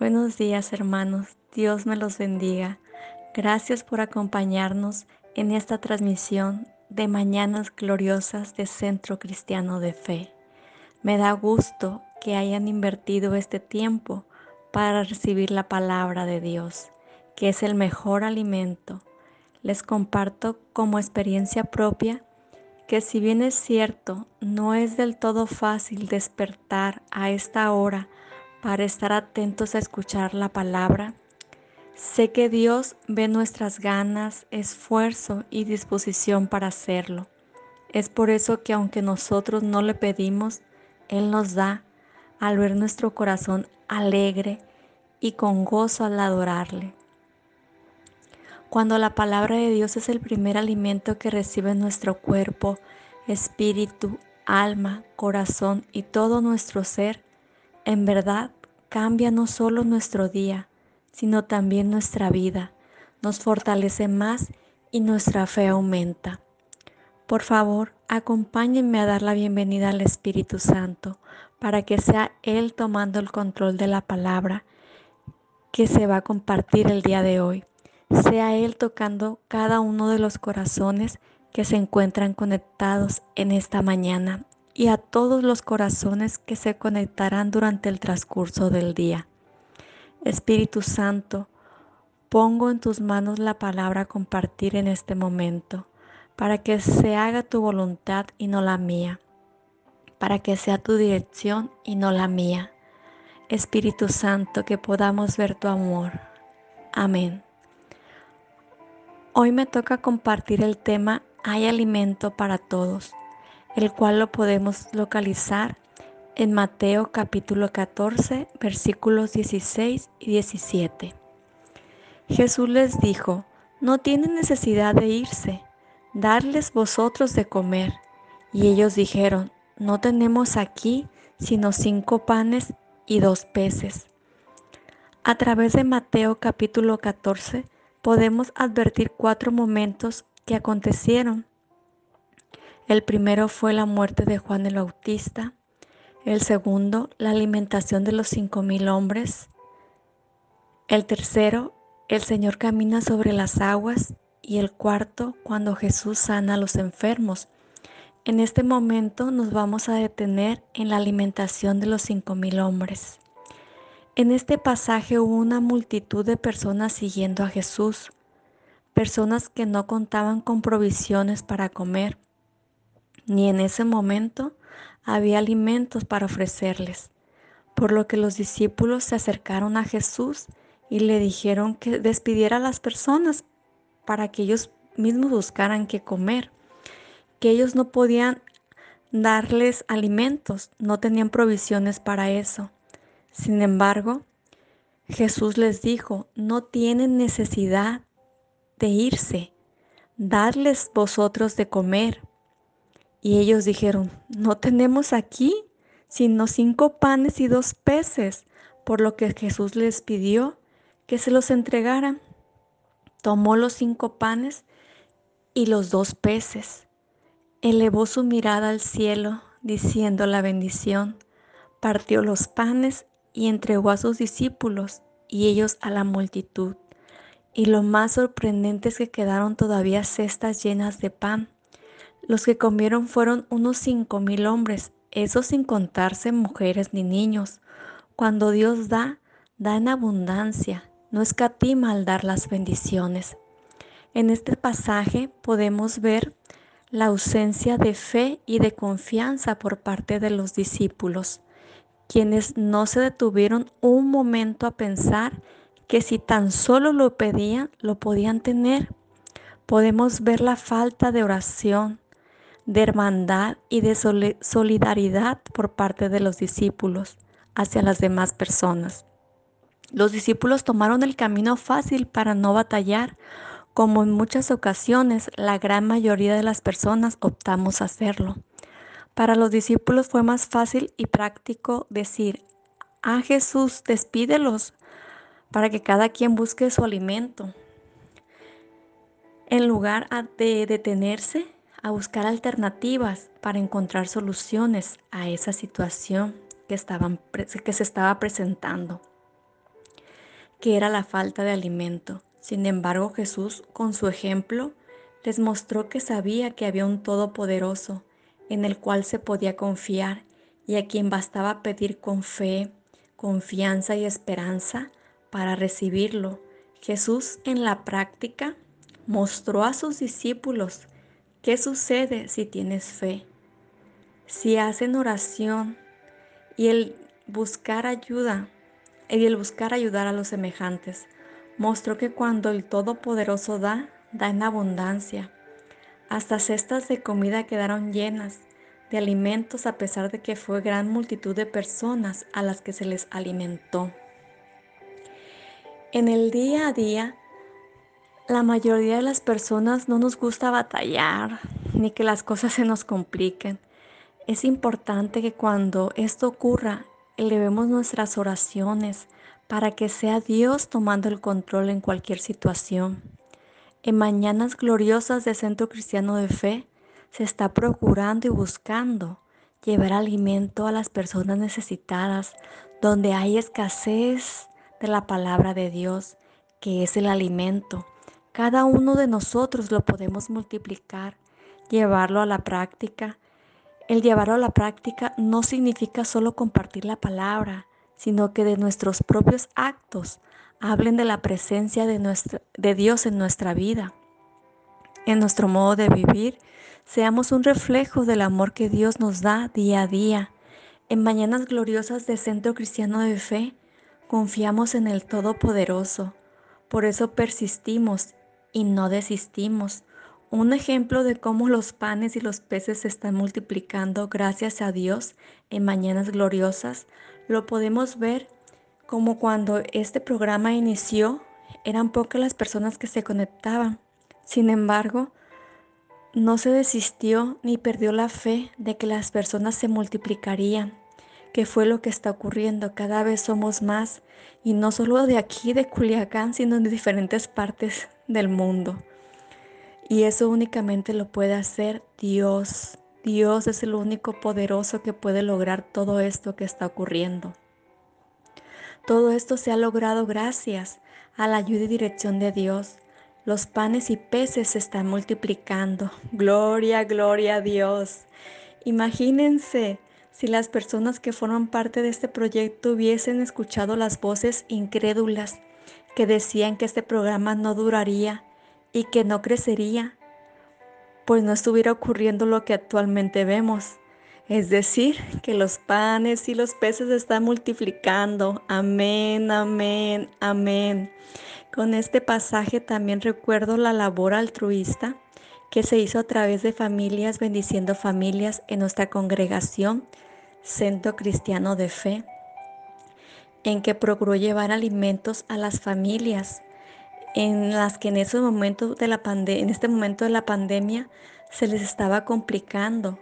Buenos días hermanos, Dios me los bendiga. Gracias por acompañarnos en esta transmisión de Mañanas Gloriosas de Centro Cristiano de Fe. Me da gusto que hayan invertido este tiempo para recibir la palabra de Dios, que es el mejor alimento. Les comparto como experiencia propia que si bien es cierto, no es del todo fácil despertar a esta hora para estar atentos a escuchar la palabra. Sé que Dios ve nuestras ganas, esfuerzo y disposición para hacerlo. Es por eso que aunque nosotros no le pedimos, Él nos da al ver nuestro corazón alegre y con gozo al adorarle. Cuando la palabra de Dios es el primer alimento que recibe nuestro cuerpo, espíritu, alma, corazón y todo nuestro ser, en verdad, cambia no solo nuestro día, sino también nuestra vida, nos fortalece más y nuestra fe aumenta. Por favor, acompáñenme a dar la bienvenida al Espíritu Santo para que sea Él tomando el control de la palabra que se va a compartir el día de hoy. Sea Él tocando cada uno de los corazones que se encuentran conectados en esta mañana y a todos los corazones que se conectarán durante el transcurso del día. Espíritu Santo, pongo en tus manos la palabra compartir en este momento, para que se haga tu voluntad y no la mía, para que sea tu dirección y no la mía. Espíritu Santo, que podamos ver tu amor. Amén. Hoy me toca compartir el tema Hay alimento para todos el cual lo podemos localizar en Mateo capítulo 14, versículos 16 y 17. Jesús les dijo, no tienen necesidad de irse, darles vosotros de comer. Y ellos dijeron, no tenemos aquí sino cinco panes y dos peces. A través de Mateo capítulo 14 podemos advertir cuatro momentos que acontecieron el primero fue la muerte de Juan el Bautista. El segundo, la alimentación de los cinco mil hombres. El tercero, el Señor camina sobre las aguas. Y el cuarto, cuando Jesús sana a los enfermos. En este momento nos vamos a detener en la alimentación de los cinco mil hombres. En este pasaje hubo una multitud de personas siguiendo a Jesús, personas que no contaban con provisiones para comer ni en ese momento había alimentos para ofrecerles, por lo que los discípulos se acercaron a Jesús y le dijeron que despidiera a las personas para que ellos mismos buscaran qué comer, que ellos no podían darles alimentos, no tenían provisiones para eso. Sin embargo, Jesús les dijo, no tienen necesidad de irse, darles vosotros de comer. Y ellos dijeron, no tenemos aquí sino cinco panes y dos peces, por lo que Jesús les pidió que se los entregaran. Tomó los cinco panes y los dos peces, elevó su mirada al cielo, diciendo la bendición, partió los panes y entregó a sus discípulos y ellos a la multitud. Y lo más sorprendente es que quedaron todavía cestas llenas de pan los que comieron fueron unos cinco mil hombres, eso sin contarse mujeres ni niños. Cuando Dios da, da en abundancia, no escatima al dar las bendiciones. En este pasaje podemos ver la ausencia de fe y de confianza por parte de los discípulos, quienes no se detuvieron un momento a pensar que si tan solo lo pedían, lo podían tener. Podemos ver la falta de oración, de hermandad y de solidaridad por parte de los discípulos hacia las demás personas. Los discípulos tomaron el camino fácil para no batallar, como en muchas ocasiones la gran mayoría de las personas optamos a hacerlo. Para los discípulos fue más fácil y práctico decir, a Jesús, despídelos para que cada quien busque su alimento. En lugar de detenerse a buscar alternativas para encontrar soluciones a esa situación que, estaban, que se estaba presentando. que era la falta de alimento. Sin embargo, Jesús, con su ejemplo, les mostró que sabía que había un Todopoderoso en el cual se podía confiar y a quien bastaba pedir con fe, confianza y esperanza para recibirlo. Jesús en la práctica mostró a sus discípulos qué sucede si tienes fe. Si hacen oración y el buscar ayuda, y el buscar ayudar a los semejantes, mostró que cuando el Todopoderoso da, da en abundancia. Hasta cestas de comida quedaron llenas de alimentos a pesar de que fue gran multitud de personas a las que se les alimentó. En el día a día, la mayoría de las personas no nos gusta batallar ni que las cosas se nos compliquen. Es importante que cuando esto ocurra, elevemos nuestras oraciones para que sea Dios tomando el control en cualquier situación. En Mañanas Gloriosas de Centro Cristiano de Fe se está procurando y buscando llevar alimento a las personas necesitadas donde hay escasez de la palabra de Dios, que es el alimento. Cada uno de nosotros lo podemos multiplicar, llevarlo a la práctica. El llevarlo a la práctica no significa solo compartir la palabra, sino que de nuestros propios actos hablen de la presencia de, de Dios en nuestra vida, en nuestro modo de vivir, seamos un reflejo del amor que Dios nos da día a día. En Mañanas Gloriosas de Centro Cristiano de Fe, confiamos en el Todopoderoso, por eso persistimos y no desistimos. Un ejemplo de cómo los panes y los peces se están multiplicando gracias a Dios en Mañanas Gloriosas, lo podemos ver como cuando este programa inició, eran pocas las personas que se conectaban. Sin embargo, no se desistió ni perdió la fe de que las personas se multiplicarían, que fue lo que está ocurriendo. Cada vez somos más, y no solo de aquí, de Culiacán, sino de diferentes partes del mundo. Y eso únicamente lo puede hacer Dios. Dios es el único poderoso que puede lograr todo esto que está ocurriendo. Todo esto se ha logrado gracias a la ayuda y dirección de Dios. Los panes y peces se están multiplicando. Gloria, gloria a Dios. Imagínense si las personas que forman parte de este proyecto hubiesen escuchado las voces incrédulas que decían que este programa no duraría y que no crecería, pues no estuviera ocurriendo lo que actualmente vemos. Es decir, que los panes y los peces están multiplicando. Amén, amén, amén. Con este pasaje también recuerdo la labor altruista que se hizo a través de familias bendiciendo familias en nuestra congregación Centro Cristiano de Fe, en que procuró llevar alimentos a las familias en las que en momento de la en este momento de la pandemia se les estaba complicando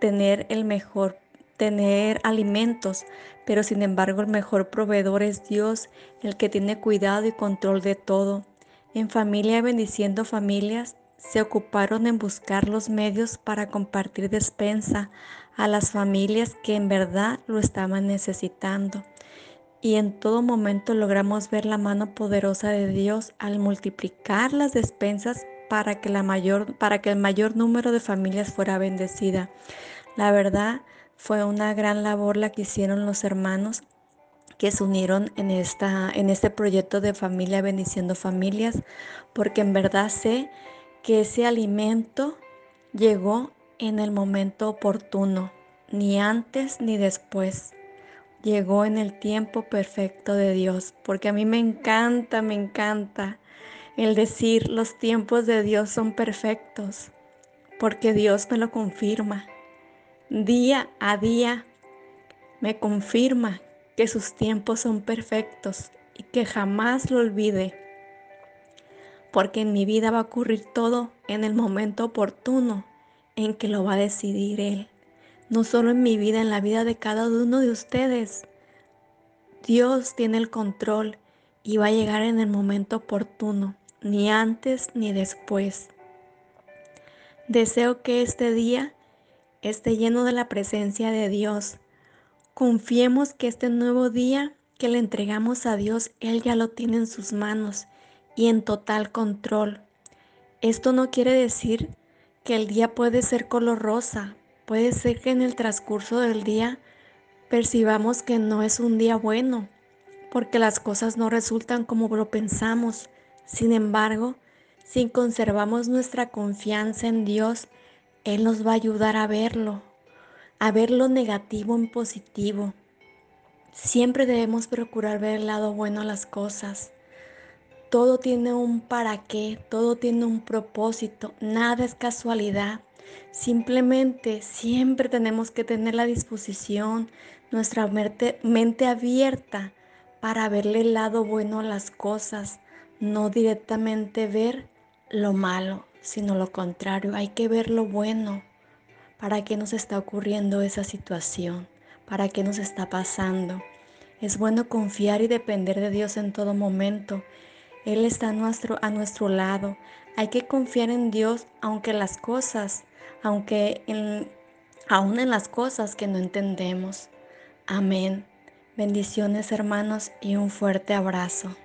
tener el mejor, tener alimentos, pero sin embargo el mejor proveedor es Dios, el que tiene cuidado y control de todo. En familia bendiciendo familias, se ocuparon en buscar los medios para compartir despensa a las familias que en verdad lo estaban necesitando. Y en todo momento logramos ver la mano poderosa de Dios al multiplicar las despensas para que, la mayor, para que el mayor número de familias fuera bendecida. La verdad fue una gran labor la que hicieron los hermanos que se unieron en, esta, en este proyecto de familia bendiciendo familias, porque en verdad sé que ese alimento llegó en el momento oportuno, ni antes ni después. Llegó en el tiempo perfecto de Dios, porque a mí me encanta, me encanta el decir los tiempos de Dios son perfectos, porque Dios me lo confirma día a día me confirma que sus tiempos son perfectos y que jamás lo olvide, porque en mi vida va a ocurrir todo en el momento oportuno en que lo va a decidir Él. No solo en mi vida, en la vida de cada uno de ustedes. Dios tiene el control y va a llegar en el momento oportuno, ni antes ni después. Deseo que este día esté lleno de la presencia de Dios. Confiemos que este nuevo día que le entregamos a Dios, Él ya lo tiene en sus manos y en total control. Esto no quiere decir que el día puede ser color rosa, puede ser que en el transcurso del día percibamos que no es un día bueno, porque las cosas no resultan como lo pensamos. Sin embargo, si conservamos nuestra confianza en Dios, Él nos va a ayudar a verlo, a ver lo negativo en positivo. Siempre debemos procurar ver el lado bueno a las cosas. Todo tiene un para qué, todo tiene un propósito, nada es casualidad. Simplemente siempre tenemos que tener la disposición, nuestra mente, abierta para verle el lado bueno a las cosas, no directamente ver lo malo, sino lo contrario, hay que ver lo bueno. ¿Para qué nos está ocurriendo esa situación? ¿Para qué nos está pasando? Es bueno confiar y depender de Dios en todo momento él está nuestro, a nuestro lado. Hay que confiar en Dios aunque las cosas, aunque aún en las cosas que no entendemos. Amén. Bendiciones hermanos y un fuerte abrazo.